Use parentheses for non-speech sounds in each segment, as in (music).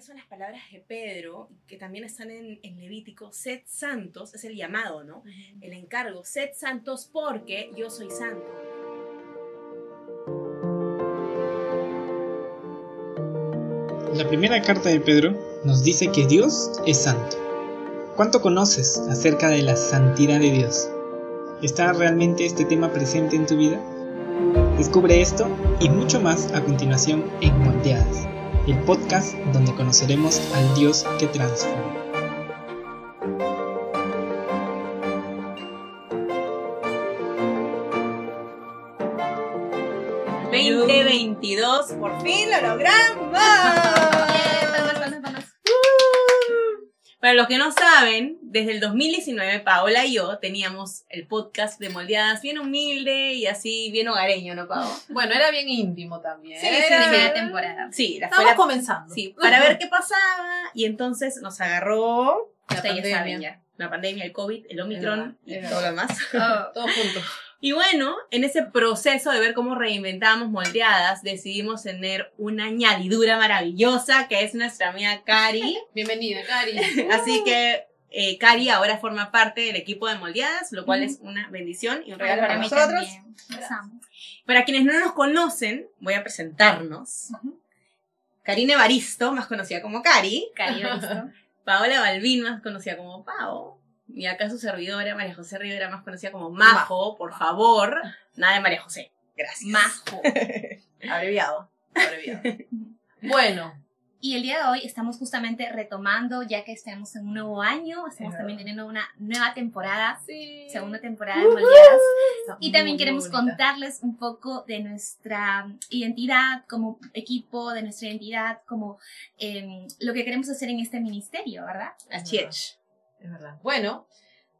Son las palabras de Pedro, que también están en, en Levítico. Sed santos, es el llamado, ¿no? El encargo. Sed santos porque yo soy santo. La primera carta de Pedro nos dice que Dios es santo. ¿Cuánto conoces acerca de la santidad de Dios? ¿Está realmente este tema presente en tu vida? Descubre esto y mucho más a continuación en Moldeadas, el podcast donde conoceremos al Dios que transforma. ¡2022! ¡Por fin lo logramos! (laughs) Para los que no saben, desde el 2019, Paola y yo teníamos el podcast de Moldeadas bien humilde y así bien hogareño, ¿no, Pao? (laughs) Bueno, era bien íntimo también. Sí, Era- sí, primera temporada. Sí, la Estábamos fuera- comenzando. Sí, para ver qué pasaba y entonces nos agarró La ustedes pandemia. saben ya, la pandemia, el COVID, el Omicron y todo lo demás. (laughs) Oh, Todo junto. Y bueno, en ese proceso de ver cómo reinventamos moldeadas, decidimos tener una añadidura maravillosa que es nuestra amiga Cari. (laughs) Bienvenida, Cari. Así que eh, Cari ahora forma parte del equipo de moldeadas, lo cual es una bendición y un regalo para, para mí nosotros. Para quienes no nos conocen, voy a presentarnos. Karine Baristo, más conocida como Cari. Listo. (laughs) Paola Balvin, más conocida como Pao. Y acá su servidora, María José Rivera, más conocida como Majo, por favor. Nada de María José. Gracias. Majo. (laughs) Abreviado. Abreviado. Bueno, Y el día de hoy estamos justamente retomando, ya que estamos en un nuevo año, estamos Es también teniendo una nueva temporada, sí. segunda temporada de Moldeadas. Está Y también muy, queremos bonita. contarles un poco de nuestra identidad como equipo, de nuestra identidad como em, lo que queremos hacer en este ministerio, ¿verdad? Así es. Es verdad. Bueno,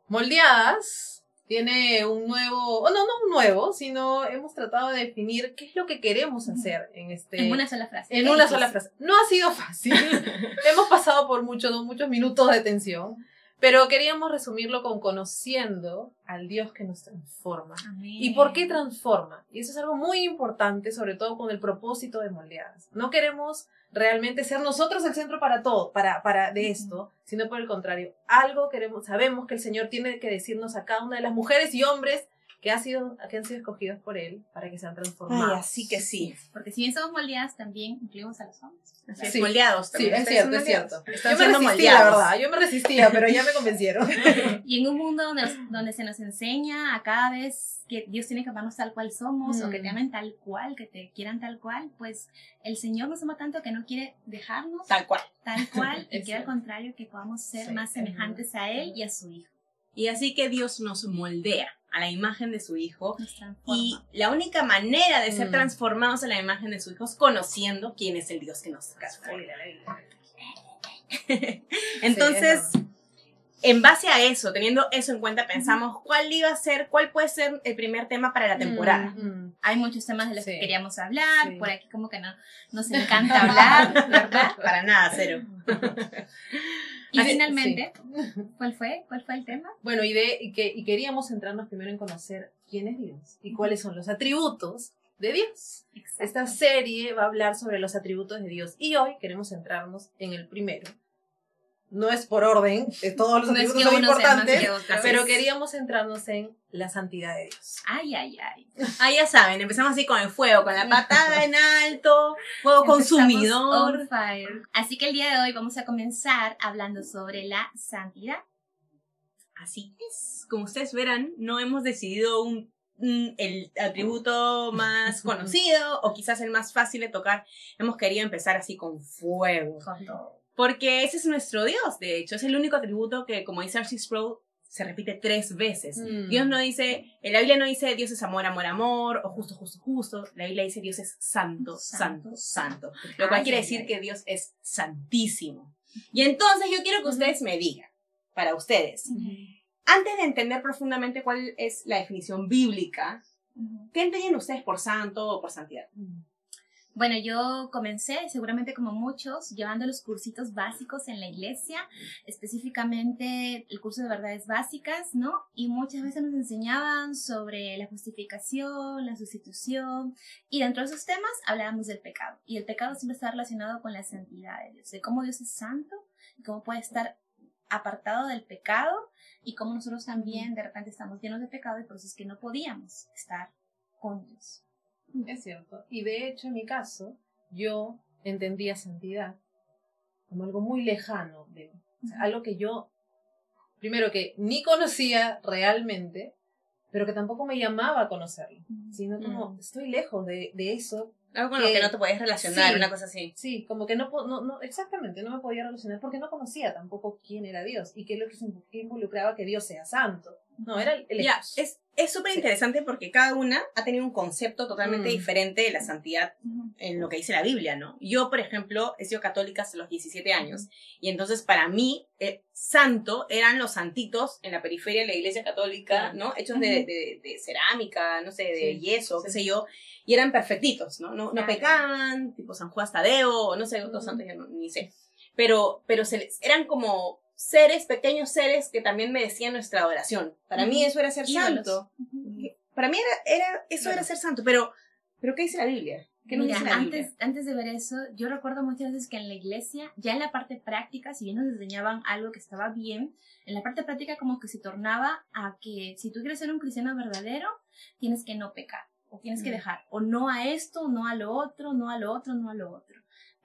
Moldeadas tiene un nuevo, o no, no un nuevo, sino hemos tratado de definir qué es lo que queremos hacer en este... En una sola frase. En una sola frase. No ha sido fácil. (laughs) Hemos pasado por muchos, muchos minutos de tensión. Pero queríamos resumirlo con conociendo al Dios que nos transforma. Amén. ¿Y por qué transforma? Y eso es algo muy importante, sobre todo con el propósito de moldeadas. No queremos realmente ser nosotros el centro para todo, para, para de esto, sino por el contrario, algo queremos, sabemos que el Señor tiene que decirnos a cada una de las mujeres y hombres que, ha sido, que han sido escogidos por Él para que sean transformados. Ay, así que sí. Porque si bien somos moldeadas, también incluimos a los hombres. Así es, Sí. moldeados Sí, también. es Ustedes son cierto, es moldeados. cierto. Están yo me siendo resistía, la moldeados. verdad. Yo me resistía, pero ya me convencieron. (laughs) Y en un mundo donde, donde se nos enseña a cada vez que Dios tiene que amarnos tal cual somos, o que Mm. te amen tal cual, que te quieran tal cual, pues el Señor nos ama tanto que no quiere dejarnos Tal cual. tal cual, y Es (laughs) quiere al contrario que podamos ser Sí, más es semejantes a Él y a su Hijo. Y así que Dios nos moldea a la imagen de su Hijo. Y la única manera de ser Mm. transformados a la imagen de su Hijo es conociendo quién es el Dios que nos transforma. (laughs) Entonces, Sí, en base a eso, teniendo eso en cuenta, pensamos cuál iba a ser, cuál puede ser el primer tema para la temporada. Mm, mm. Hay muchos temas de los Sí. que queríamos hablar, Sí. por aquí como que no nos encanta hablar, ¿verdad? (laughs) Para nada, cero. (laughs) Y Así- finalmente, ¿cuál fue? ¿Cuál fue el tema? Bueno, y, de, y, que, y queríamos centrarnos primero en conocer quién es Dios y cuáles son los atributos de Dios. Esta serie va a hablar sobre los atributos de Dios y hoy queremos centrarnos en el primero. No es por orden, todos los No atributos son importantes, que otro. pero queríamos centrarnos en la santidad de Dios. Ay, ay, ay. (laughs) Ah, ya saben, empezamos así con el fuego, con la patada en alto, fuego consumidor. Empezamos on fire. Así que el día de hoy vamos a comenzar hablando sobre la santidad. Así es. Como ustedes verán, no hemos decidido un, un- el atributo más (laughs) conocido o quizás el más fácil de tocar. Hemos querido empezar así con fuego. Con todo. Porque ese es nuestro Dios, de hecho. Es el único atributo que, como dice Archie Sproul, se repite tres veces. Mm. Dios no dice, en la Biblia no dice Dios es amor, amor, amor, o justo, justo, justo. La Biblia dice Dios es santo, santo, santo. Lo cual Ay, quiere ay, decir ay. que Dios es santísimo. Y entonces yo quiero que ustedes me digan, para ustedes, antes de entender profundamente cuál es la definición bíblica, ¿qué entienden ustedes por santo o por santidad? Bueno, yo comencé, seguramente como muchos, llevando los cursitos básicos en la iglesia, específicamente el curso de verdades básicas, ¿no? Y muchas veces nos enseñaban sobre la justificación, la sustitución, y dentro de esos temas hablábamos del pecado. Y el pecado siempre está relacionado con la santidad de Dios, de cómo Dios es santo y cómo puede estar apartado del pecado y cómo nosotros también de repente estamos llenos de pecado y por eso es que no podíamos estar con Dios. Es cierto. Y de hecho, en mi caso, yo entendía santidad como algo muy lejano de mí. O sea, algo que yo, primero que ni conocía realmente, pero que tampoco me llamaba a conocerlo. Sino como, Mm. estoy lejos de, de eso. Algo con lo que- que no te podías relacionar, Sí. una cosa así. Sí, como que no, no, no, exactamente, no me podía relacionar porque no conocía tampoco quién era Dios y qué es lo que, involucraba que Dios sea santo. No, era el, el Ya, es es súper interesante porque cada una ha tenido un concepto totalmente Mm. diferente de la santidad en lo que dice la Biblia, ¿no? Yo, por ejemplo, he sido católica hasta los 17 años y entonces para mí, eh, santo eran los santitos en la periferia de la iglesia católica, ¿no? Hechos de, Ujú. de- de cerámica, no sé, de Sí, yeso, sí. qué sé yo, y eran perfectitos, ¿no? No, no pecaban, tipo San Juan Tadeo, no sé, otros santos, ya no- ni sé. Pero, pero se les- eran como seres, pequeños seres que también merecían nuestra adoración. Para mí eso era ser santo. Ujú. Para mí era, era eso era ser santo, pero, pero ¿qué dice la Biblia? ¿Qué nos Mira, dice la Biblia? antes, antes de ver eso, yo recuerdo muchas veces que en la iglesia, ya en la parte práctica, si bien nos enseñaban algo que estaba bien, en la parte práctica como que se tornaba a que si tú quieres ser un cristiano verdadero, tienes que no pecar, o tienes que dejar, o no a esto, no a lo otro, no a lo otro, no a lo otro.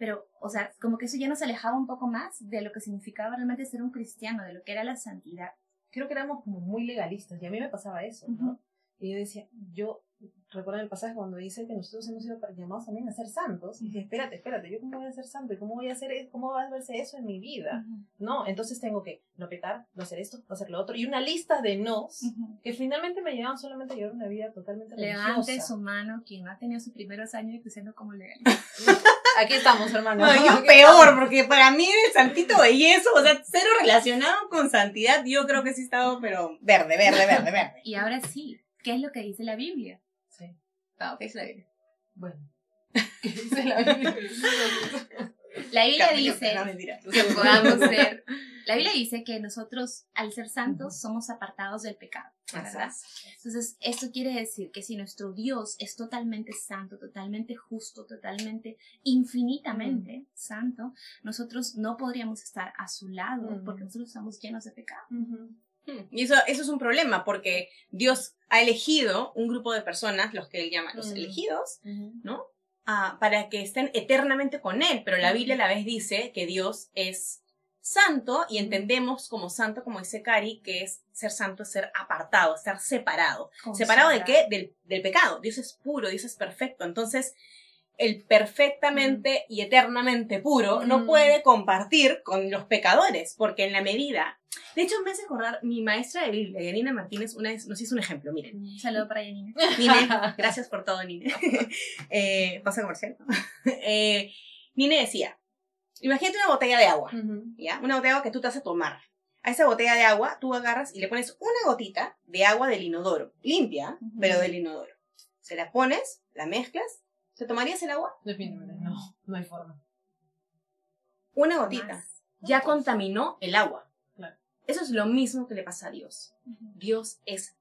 Pero, o sea, como que eso ya nos alejaba un poco más de lo que significaba realmente ser un cristiano, de lo que era la santidad. creo que éramos como muy legalistas y a mí me pasaba eso, ¿no? Ujú. Y yo decía, yo recuerdo el pasaje cuando dice que nosotros hemos sido llamados también a ser santos. Y dije, espérate, espérate, ¿yo cómo voy a ser santo? ¿Y cómo voy a hacer, e- cómo va a verse eso en mi vida? No, entonces tengo que no pecar, no hacer esto, no hacer lo otro. Y una lista de nos Ujú. que finalmente me llevaban solamente a llevar una vida totalmente Levante religiosa. su mano quien ha tenido sus primeros años de cristiano como legal. (laughs) Aquí estamos, hermano. No, yo (laughs) Aquí peor, estamos. porque para mí el santito de yeso, o sea, cero relacionado con santidad, yo creo que sí he estado, pero verde, verde, verde, verde. Y ahora sí, ¿qué es lo que dice la Biblia? Sí, Ah, (laughs) ¿qué dice la Biblia? bueno. ¿Qué dice la Biblia? La Biblia dice no, que podamos ser. La Biblia dice que nosotros, al ser santos, somos apartados del pecado. ¿verdad? Entonces, esto quiere decir que si nuestro Dios es totalmente santo, totalmente justo, totalmente, infinitamente santo, nosotros no podríamos estar a su lado porque nosotros estamos llenos de pecado. Hmm, Y eso, eso es un problema, porque Dios ha elegido un grupo de personas, los que él llama los elegidos. ¿no? Ah, para que estén eternamente con Él. Pero la Biblia a la vez dice que Dios es santo y entendemos como santo, como dice Cari, que es ser santo, es ser apartado, estar separado. ¿Separado de qué? Del, del pecado. Dios es puro, Dios es perfecto. Entonces, el perfectamente y eternamente puro no puede compartir con los pecadores, porque en la medida... De hecho, me hace acordar, mi maestra de Biblia, Yanina Martínez, una vez nos hizo un ejemplo, miren. Un saludo para Yanina. Nine, (laughs) gracias por todo, Nine. (laughs) eh, pasa comercial. (laughs) eh, Nine decía, imagínate una botella de agua. ¿ya? Una botella de agua que tú te vas a tomar. A esa botella de agua tú agarras y le pones una gotita de agua del inodoro, limpia, pero del inodoro. Se la pones, la mezclas, ¿te tomarías el agua? Definitivamente, no, no hay forma. Una gotita. Ya contaminó el agua. Claro. Eso es lo mismo que le pasa a Dios. Dios es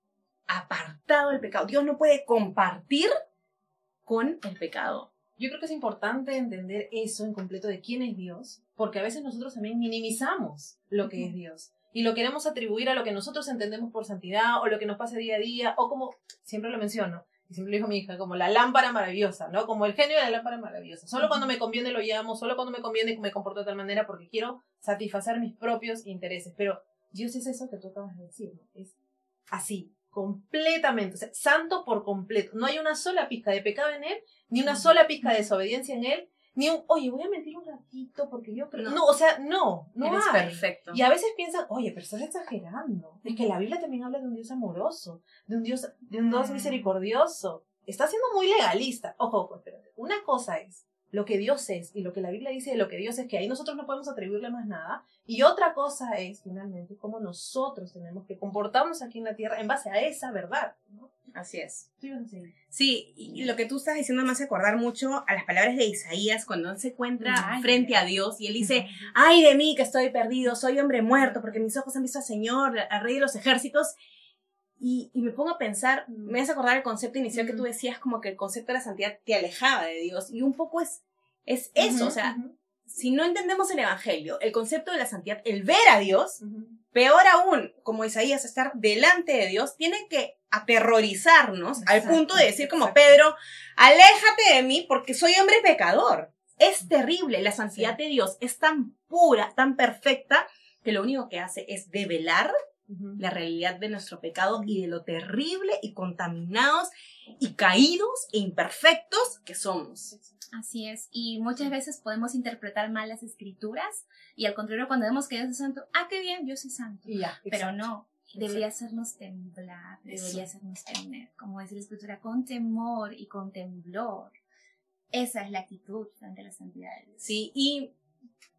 apartado del pecado. Dios no puede compartir con el pecado. Yo creo que es importante entender eso en completo de quién es Dios, porque a veces nosotros también minimizamos lo que es Dios y lo queremos atribuir a lo que nosotros entendemos por santidad o lo que nos pasa día a día o como, siempre lo menciono, siempre dijo mi hija, como la lámpara maravillosa, ¿no? Como el genio de la lámpara maravillosa. Solo cuando me conviene lo llamo, solo cuando me conviene me comporto de tal manera porque quiero satisfacer mis propios intereses. Pero Dios es eso que tú acabas de decir, ¿no? Es así, completamente, o sea, santo por completo. No hay una sola pizca de pecado en él, ni una sola pizca de desobediencia en él, ni un, oye, voy a mentir un ratito porque yo creo. No. No, o sea, no, no Eres hay. perfecto. Y a veces piensan, oye, pero estás exagerando. Es que la Biblia también habla de un Dios amoroso, de un Dios, de un Dios misericordioso. Está siendo muy legalista. Ojo, ojo, espérate. Una cosa es lo que Dios es y lo que la Biblia dice de lo que Dios es, que ahí nosotros no podemos atribuirle más nada. Y otra cosa es, finalmente, cómo nosotros tenemos que comportarnos aquí en la tierra en base a esa verdad. ¿no? Así es. Sí, y lo que tú estás diciendo me hace acordar mucho a las palabras de Isaías cuando él se encuentra Ay. frente a Dios y él dice, (laughs) ay de mí que estoy perdido, soy hombre muerto porque mis ojos han visto al Señor, al Rey de los ejércitos. Y, y me pongo a pensar, me hace acordar el concepto inicial que tú decías, como que el concepto de la santidad te alejaba de Dios. Y un poco es, es eso, o sea, si no entendemos el Evangelio, el concepto de la santidad, el ver a Dios, peor aún, como Isaías, estar delante de Dios, tiene que aterrorizarnos al punto de decir como exacto. Pedro, aléjate de mí porque soy hombre pecador. Es terrible, la santidad de Dios es tan pura, tan perfecta, que lo único que hace es develar la realidad de nuestro pecado y de lo terrible y contaminados y caídos e imperfectos que somos. Así es, y muchas veces podemos interpretar mal las escrituras y al contrario cuando vemos que Dios es santo, ah, qué bien, Dios es santo. Pero exacto. no, debería hacernos temblar, debería Eso. hacernos temer, como dice la escritura, con temor y con temblor. Esa es la actitud ante la santidad de Dios. Sí, y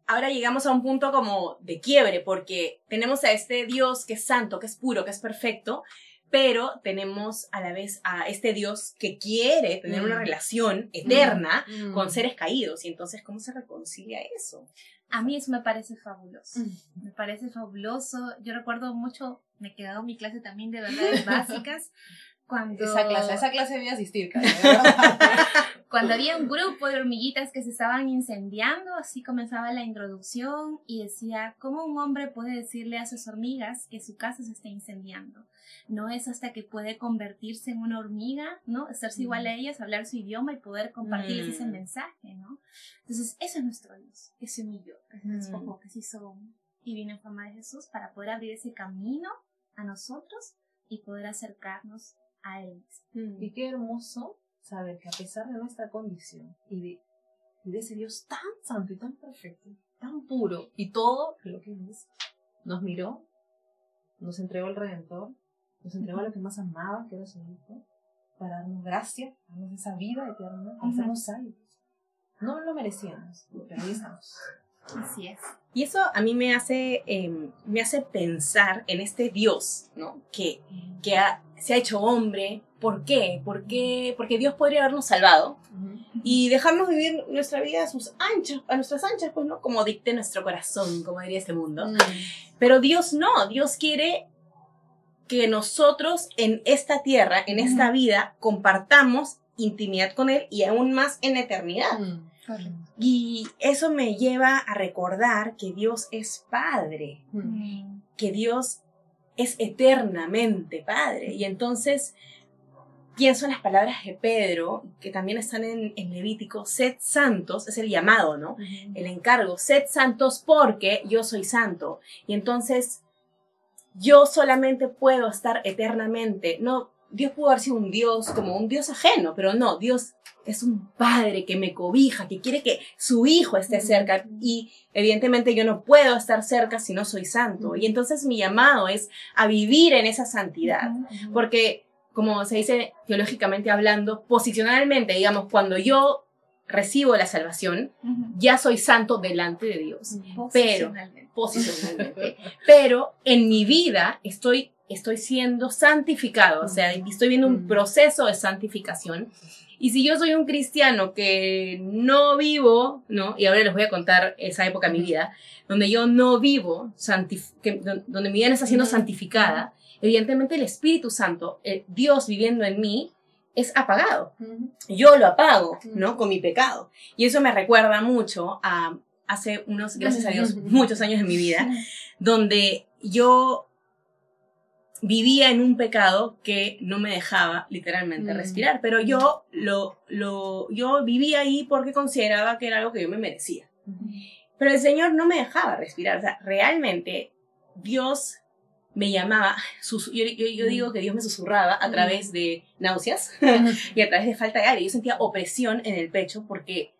ahora llegamos a un punto como de quiebre, porque tenemos a este Dios que es santo, que es puro, que es perfecto, pero tenemos a la vez a este Dios que quiere tener Mm. una relación eterna Mm. con seres caídos. Y entonces, ¿cómo se reconcilia eso? A mí eso me parece fabuloso. Mm. Me parece fabuloso. Yo recuerdo mucho, me he quedado mi clase también de verdades (laughs) básicas. Cuando, Esa clase, a esa clase voy a asistir, (laughs) cuando había un grupo de hormiguitas que se estaban incendiando, así comenzaba la introducción y decía, ¿cómo un hombre puede decirle a sus hormigas que su casa se está incendiando? No es hasta que puede convertirse en una hormiga, ¿no? Hacerse igual a ellas, hablar su idioma y poder compartirles ese Mm. mensaje, ¿no? Entonces, eso es nuestro Dios, que se humilló, que se Mm. despojó, que se hizo y vino en forma de Jesús para poder abrir ese camino a nosotros y poder acercarnos a Él mismo. Y qué hermoso saber que a pesar de nuestra condición y de, y de ese Dios tan santo y tan perfecto, tan puro y todo lo que es, nos miró, nos entregó el Redentor, nos entregó a lo que más amaba, que era su Hijo, para darnos gracia, darnos esa vida eterna, para hacernos salvos. No lo merecíamos, pero ahí estamos. Así es. Y eso a mí me hace, eh, me hace pensar en este Dios, ¿no? Que, que ha- se ha hecho hombre. ¿Por qué? ¿Por qué? Porque Dios podría habernos salvado y dejarnos vivir nuestra vida a sus anchas, a nuestras anchas, pues, ¿no? Como dicte nuestro corazón, como diría este mundo. Mm. Pero Dios no, Dios quiere que nosotros en esta tierra, en esta vida, compartamos intimidad con Él y aún más en la eternidad. Mm. Y eso me lleva a recordar que Dios es Padre, Mm. que Dios es eternamente Padre. Y entonces pienso en las palabras de Pedro, que también están en, en Levítico, sed santos, es el llamado, ¿no? el encargo, sed santos porque yo soy santo. Y entonces yo solamente puedo estar eternamente. No, Dios pudo haber sido un Dios como un Dios ajeno, pero no, Dios es un padre que me cobija, que quiere que su hijo esté cerca y evidentemente yo no puedo estar cerca si no soy santo. Y entonces mi llamado es a vivir en esa santidad. Porque, como se dice teológicamente hablando, posicionalmente, digamos, cuando yo recibo la salvación, ya soy santo delante de Dios, Pero- Posicionalmente. posicionalmente. Pero en mi vida estoy, estoy siendo santificado, o sea, estoy viendo un proceso de santificación. Y si yo soy un cristiano que no vivo, ¿no? Y ahora les voy a contar esa época de mi vida, donde yo no vivo, que- don- donde mi vida no está siendo santificada, evidentemente el Espíritu Santo, el Dios viviendo en mí, es apagado yo lo apago. ¿no? Con mi pecado. Y eso me recuerda mucho a hace unos, gracias a Dios, muchos años de mi vida, donde yo vivía en un pecado que no me dejaba literalmente Mm. respirar, pero yo lo, lo, yo vivía ahí porque consideraba que era algo que yo me merecía. Pero el Señor no me dejaba respirar, o sea, realmente Dios me llamaba, sus- yo, yo- yo digo que Dios me susurraba a Mm. través de náuseas, (laughs) y a través de falta de aire. Yo sentía opresión en el pecho porque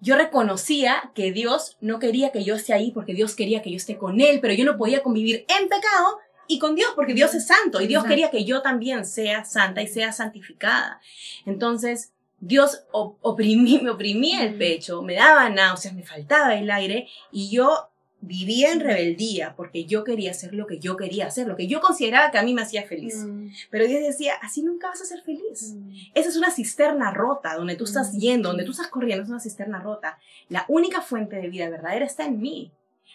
yo reconocía que Dios no quería que yo esté ahí porque Dios quería que yo esté con Él, pero yo no podía convivir en pecado y con Dios porque Dios es santo y Dios Exacto. quería que yo también sea santa y sea santificada. Entonces, Dios op- oprimí- me oprimía el pecho, me daba náuseas, me faltaba el aire y yo vivía en rebeldía porque yo quería hacer lo que yo quería hacer, lo que yo consideraba que a mí me hacía feliz. Mm, Pero Dios decía, así nunca vas a ser feliz. mm, Esa es una cisterna rota, donde tú estás Mm. yendo, donde tú estás corriendo, es una cisterna rota. La única fuente de vida verdadera está en mí.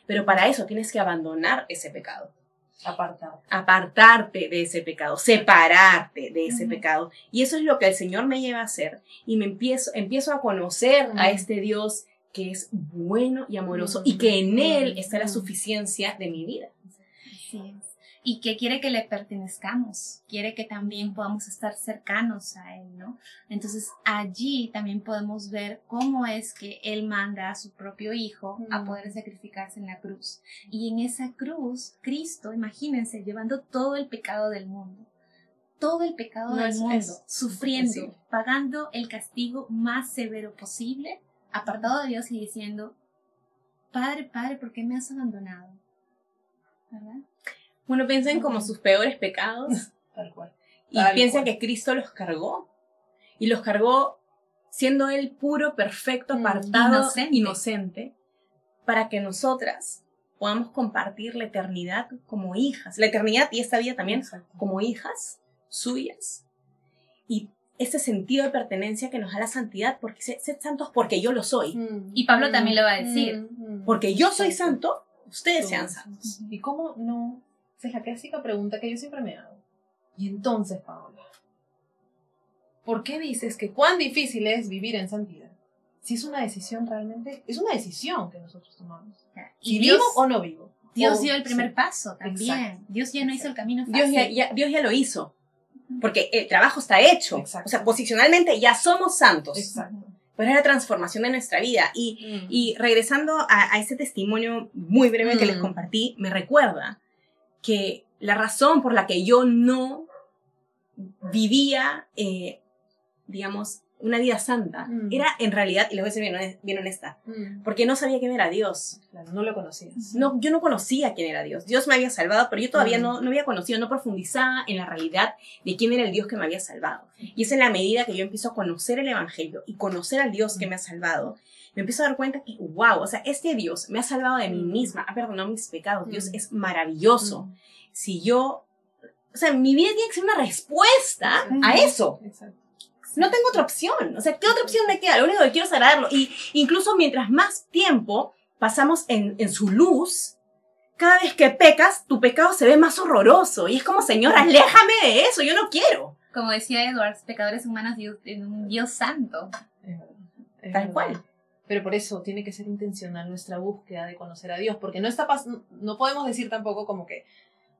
Pero para eso tienes que abandonar ese pecado, Apartado. apartarte de ese pecado, separarte de ese pecado. Y eso es lo que el Señor me lleva a hacer. Y me empiezo, empiezo a conocer a este Dios que es bueno y amoroso y que en Él está la suficiencia de mi vida. Así es. Y que quiere que le pertenezcamos, quiere que también podamos estar cercanos a Él, ¿no? Entonces allí también podemos ver cómo es que Él manda a su propio Hijo a poder sacrificarse en la cruz. Y en esa cruz, Cristo, imagínense, llevando todo el pecado del mundo, todo el pecado No, del mundo, es sufriendo, pagando el castigo más severo posible, apartado de Dios y diciendo, Padre, Padre, ¿por qué me has abandonado? ¿Verdad? Uno piensa en como sus peores pecados (laughs) Tal cual. y Tal piensa cual. que Cristo los cargó. Y los cargó siendo Él puro, perfecto, Mm, apartado, inocente. inocente. para que nosotras podamos compartir la eternidad como hijas. La eternidad y esta vida también Exacto. como hijas suyas. Y ese sentido de pertenencia que nos da la santidad, porque sed, sed santos porque yo lo soy. Mm, Y Pablo mm, también lo va a decir. mm, mm. Porque yo soy santo, ustedes sean santos. ¿Y cómo no? Esa es la clásica pregunta que yo siempre me hago. Y entonces, Paola, ¿por qué dices que cuán difícil es vivir en santidad? Si es una decisión realmente, es una decisión que nosotros tomamos. Y Si Dios, vivo o no vivo. Dios O- dio el primer sí. paso también. Exacto. Dios ya no hizo el camino fácil. Dios ya, ya- Dios ya lo hizo. Porque el trabajo está hecho. Exacto. O sea, posicionalmente ya somos santos. Exacto. Pero es la transformación de nuestra vida. Y Mm. Y regresando a, a ese testimonio muy breve que Mm. les compartí, me recuerda que la razón por la que yo no vivía, eh, digamos, una vida santa, Mm. era en realidad, y les voy a ser bien, honest- bien honesta, Mm. porque no sabía quién era Dios. Claro, no lo conocías. No, yo no conocía quién era Dios. Dios me había salvado, pero yo todavía Mm. no, no había conocido, no profundizaba en la realidad de quién era el Dios que me había salvado. Y es en la medida que yo empiezo a conocer el Evangelio y conocer al Dios que me ha salvado, me empiezo a dar cuenta que, wow, o sea, este Dios me ha salvado de mí misma, ha perdonado mis pecados. Dios Mm. es maravilloso. Mm. Si yo, o sea, mi vida tiene que ser una respuesta a eso. Exacto. No tengo otra opción. O sea, ¿qué otra opción me queda? Lo único que quiero es agradarlo. Y incluso mientras más tiempo pasamos en, en su luz, cada vez que pecas, tu pecado se ve más horroroso. Y es como, Señor, aléjame de eso, yo no quiero. Como decía Edward, pecadores humanos en un Dios santo. Tal cual. Pero por eso tiene que ser intencional nuestra búsqueda de conocer a Dios, porque no está pas- no podemos decir tampoco como que,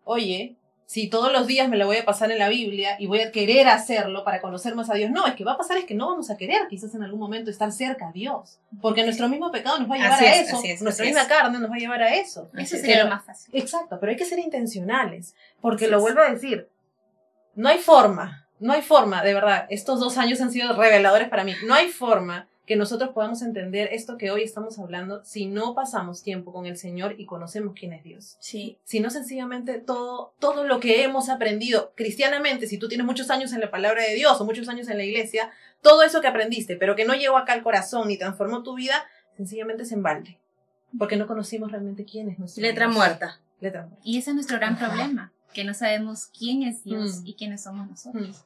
oye, si todos los días me la voy a pasar en la Biblia y voy a querer hacerlo para conocer más a Dios. No, es que va a pasar es que no vamos a querer quizás en algún momento estar cerca a Dios, porque nuestro mismo pecado nos va a llevar Así a es, eso, es, nuestra misma es. carne nos va a llevar a eso. Eso sería Pero- lo más fácil. Exacto, pero hay que ser intencionales, porque Así lo vuelvo a decir, no hay forma, no hay forma, de verdad, estos dos años han sido reveladores para mí, no hay forma que nosotros podamos entender esto que hoy estamos hablando si no pasamos tiempo con el Señor y conocemos quién es Dios. Sí. Si no sencillamente todo, todo lo que hemos aprendido cristianamente, si tú tienes muchos años en la palabra de Dios o muchos años en la iglesia, todo eso que aprendiste, pero que no llegó acá al corazón ni transformó tu vida, sencillamente es en balde. Porque no conocimos realmente quién es nuestro Letra Dios. muerta. Letra muerta. Y ese es nuestro gran problema, que no sabemos quién es Dios Mm. y quiénes somos nosotros.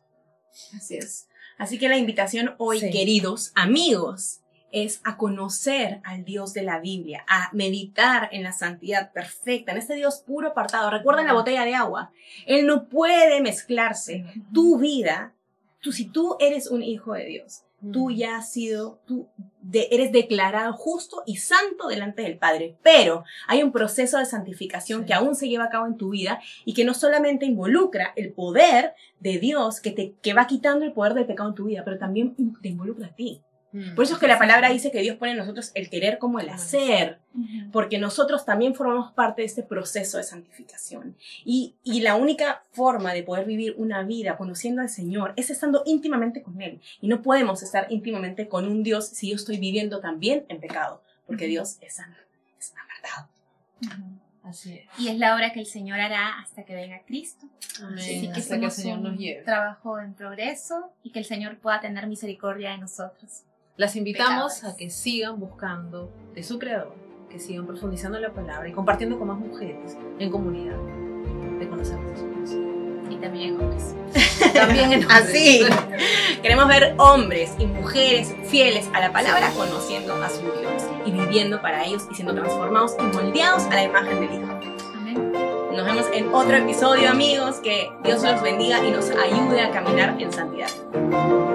Así es. Así que la invitación hoy, Sí. queridos amigos, es a conocer al Dios de la Biblia, a meditar en la santidad perfecta, en este Dios puro apartado. Recuerden la botella de agua. Él no puede mezclarse. Tu vida, tú, si tú eres un hijo de Dios, tú ya has sido, tú de- eres declarado justo y santo delante del Padre. Pero hay un proceso de santificación Sí. que aún se lleva a cabo en tu vida y que no solamente involucra el poder de Dios que te que va quitando el poder del pecado en tu vida, pero también te involucra a ti. Por eso es que la palabra dice que Dios pone en nosotros el querer como el hacer porque nosotros también formamos parte de este proceso de santificación. Y, y la única forma de poder vivir una vida conociendo al Señor es estando íntimamente con Él. Y no podemos estar íntimamente con un Dios si yo estoy viviendo también en pecado, porque. Dios es santo, es apartado. Así es. Y es la obra que el Señor hará hasta que venga Cristo. Amén. Así que Hasta que el Señor nos un lleve. trabajo en progreso y que el Señor pueda tener misericordia de nosotros. Las invitamos Pecadores. a que sigan buscando de su creador, que sigan profundizando en la palabra y compartiendo con más mujeres en comunidad de conocer a Jesús. Y también hombres. (laughs) También en Así. Queremos ver hombres y mujeres fieles a la palabra conociendo a su Dios y viviendo para ellos y siendo transformados y moldeados a la imagen del Hijo. Amén. Nos vemos en otro episodio, amigos. Que Dios los bendiga y nos ayude a caminar en santidad.